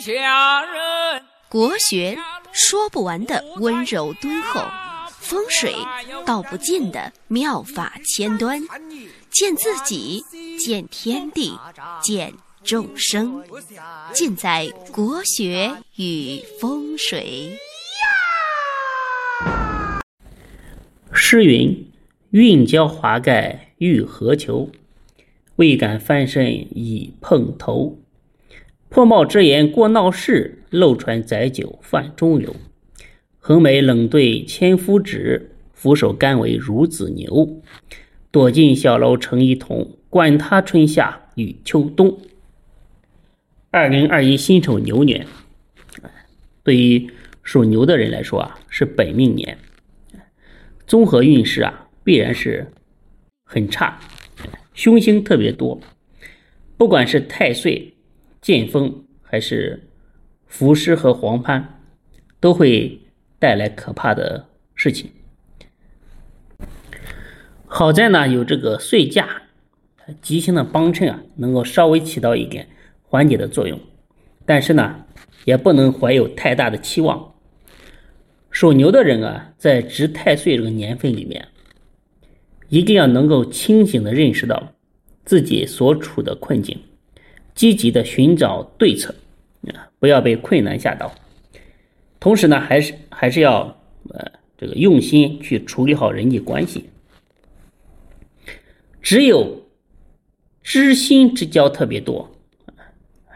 下人。国学说不完的温柔敦厚，风水道不尽的妙法千端，见自己，见天地，见众生，尽在国学与风水。诗云：“运交华盖欲何求？未敢翻身已碰头。破帽之言过闹市，漏船载酒泛中流。横眉冷对千夫指，俯首甘为孺子牛。躲进小楼成一统，管他春夏与秋冬。”二零二一辛丑牛年，对于属牛的人来说啊，是本命年。综合运势啊，必然是很差，凶星特别多，不管是太岁、剑锋，还是伏尸和黄攀，都会带来可怕的事情。好在呢，有这个岁驾吉星的帮衬啊，能够稍微起到一点缓解的作用，但是呢，也不能怀有太大的期望。属牛的人啊，在值太岁这个年份里面，一定要能够清醒的认识到自己所处的困境，积极的寻找对策，啊，不要被困难吓倒。同时呢，还是还是要呃这个用心去处理好人际关系。只有知心之交特别多，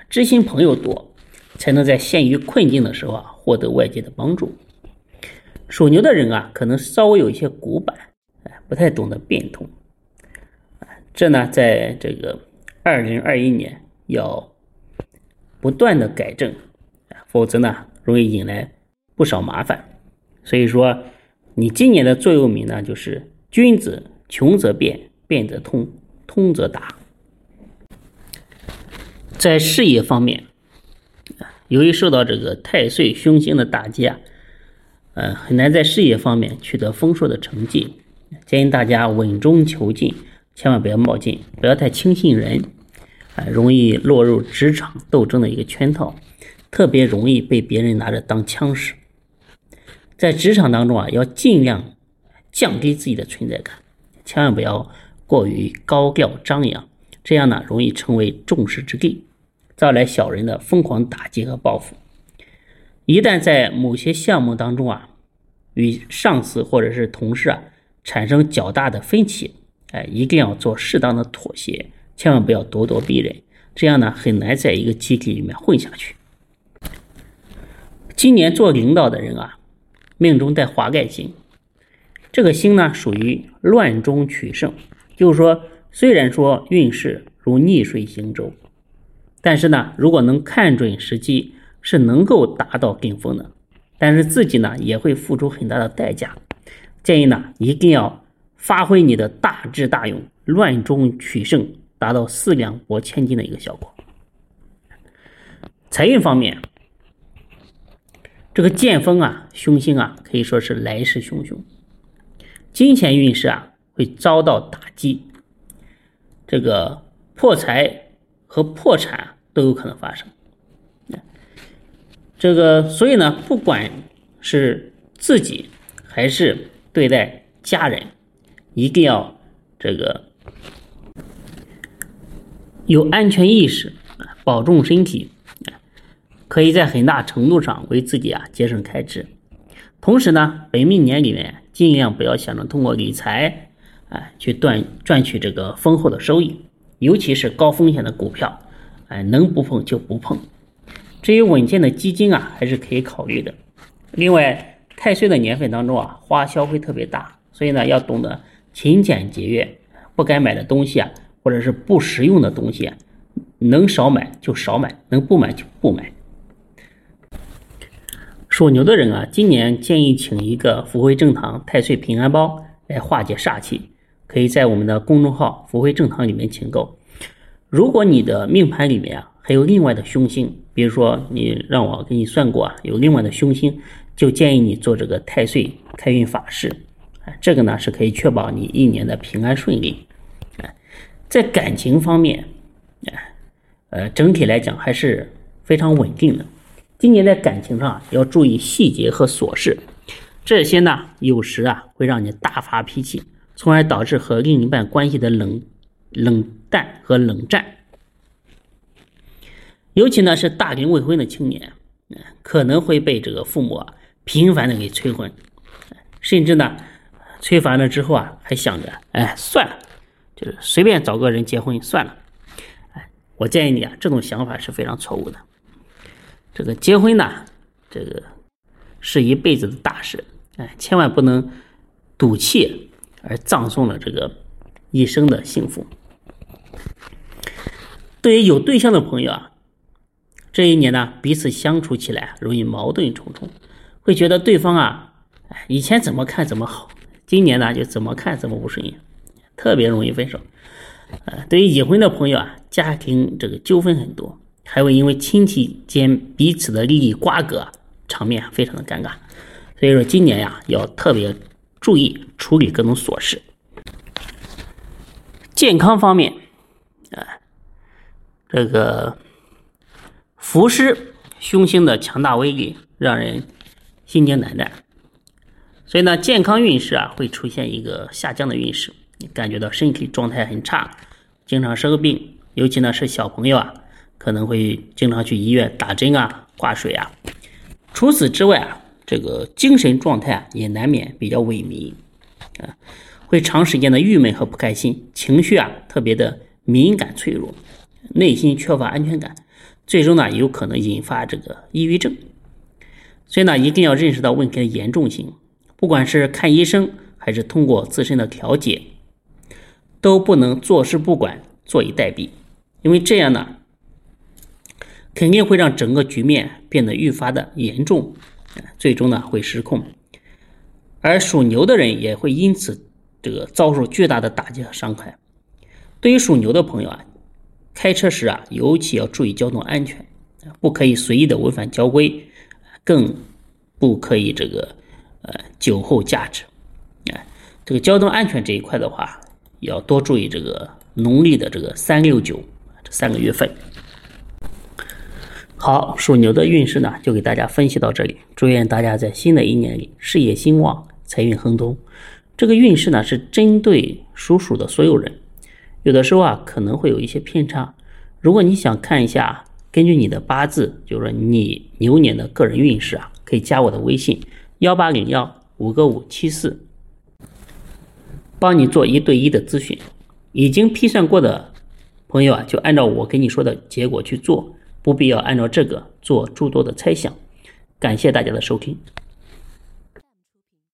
知心朋友多，才能在陷于困境的时候啊，获得外界的帮助。属牛的人啊，可能稍微有一些古板，哎，不太懂得变通，这呢，在这个二零二一年要不断的改正，否则呢，容易引来不少麻烦。所以说，你今年的座右铭呢，就是“君子穷则变，变则通，通则达”。在事业方面，由于受到这个太岁凶星的打击啊。呃，很难在事业方面取得丰硕的成绩，建议大家稳中求进，千万不要冒进，不要太轻信人，啊，容易落入职场斗争的一个圈套，特别容易被别人拿着当枪使。在职场当中啊，要尽量降低自己的存在感，千万不要过于高调张扬，这样呢，容易成为众矢之的，招来小人的疯狂打击和报复。一旦在某些项目当中啊，与上司或者是同事啊产生较大的分歧，哎，一定要做适当的妥协，千万不要咄咄逼人，这样呢很难在一个集体里面混下去。今年做领导的人啊，命中带华盖星，这个星呢属于乱中取胜，就是说虽然说运势如逆水行舟，但是呢如果能看准时机。是能够达到顶峰的，但是自己呢也会付出很大的代价。建议呢一定要发挥你的大智大勇，乱中取胜，达到四两拨千斤的一个效果。财运方面，这个剑锋啊，凶星啊，可以说是来势汹汹。金钱运势啊会遭到打击，这个破财和破产都有可能发生。这个，所以呢，不管是自己还是对待家人，一定要这个有安全意识，保重身体，可以在很大程度上为自己啊节省开支。同时呢，本命年里面尽量不要想着通过理财，哎，去赚赚取这个丰厚的收益，尤其是高风险的股票，哎，能不碰就不碰。至于稳健的基金啊，还是可以考虑的。另外，太岁的年份当中啊，花销会特别大，所以呢，要懂得勤俭节约。不该买的东西啊，或者是不实用的东西，能少买就少买，能不买就不买。属牛的人啊，今年建议请一个福慧正堂太岁平安包来化解煞气，可以在我们的公众号福慧正堂里面请购。如果你的命盘里面啊，还有另外的凶星，比如说你让我给你算过啊，有另外的凶星，就建议你做这个太岁开运法事，这个呢是可以确保你一年的平安顺利。在感情方面，啊，呃，整体来讲还是非常稳定的。今年在感情上要注意细节和琐事，这些呢有时啊会让你大发脾气，从而导致和另一半关系的冷冷淡和冷战。尤其呢是大龄未婚的青年，可能会被这个父母啊频繁的给催婚，甚至呢催烦了之后啊还想着，哎算了，就是随便找个人结婚算了。哎，我建议你啊，这种想法是非常错误的。这个结婚呢，这个是一辈子的大事，哎，千万不能赌气而葬送了这个一生的幸福。对于有对象的朋友啊。这一年呢，彼此相处起来容易矛盾重重，会觉得对方啊，哎以前怎么看怎么好，今年呢就怎么看怎么不顺眼，特别容易分手。呃，对于已婚的朋友啊，家庭这个纠纷很多，还会因为亲戚间彼此的利益瓜葛，场面非常的尴尬。所以说今年呀，要特别注意处理各种琐事。健康方面，啊，这个。伏尸凶星的强大威力让人心惊胆战，所以呢，健康运势啊会出现一个下降的运势，感觉到身体状态很差，经常生病，尤其呢是小朋友啊，可能会经常去医院打针啊、挂水啊。除此之外啊，这个精神状态啊也难免比较萎靡啊，会长时间的郁闷和不开心，情绪啊特别的敏感脆弱，内心缺乏安全感。最终呢，有可能引发这个抑郁症，所以呢，一定要认识到问题的严重性。不管是看医生，还是通过自身的调节，都不能坐视不管、坐以待毙，因为这样呢，肯定会让整个局面变得愈发的严重，最终呢会失控。而属牛的人也会因此这个遭受巨大的打击和伤害。对于属牛的朋友啊。开车时啊，尤其要注意交通安全，不可以随意的违反交规，更不可以这个呃酒后驾驶。哎，这个交通安全这一块的话，要多注意这个农历的这个三六九这三个月份。好，属牛的运势呢，就给大家分析到这里。祝愿大家在新的一年里事业兴旺，财运亨通。这个运势呢，是针对属鼠的所有人。有的时候啊，可能会有一些偏差。如果你想看一下，根据你的八字，就是说你牛年的个人运势啊，可以加我的微信幺八零幺五个五七四，帮你做一对一的咨询。已经批算过的朋友啊，就按照我给你说的结果去做，不必要按照这个做诸多的猜想。感谢大家的收听。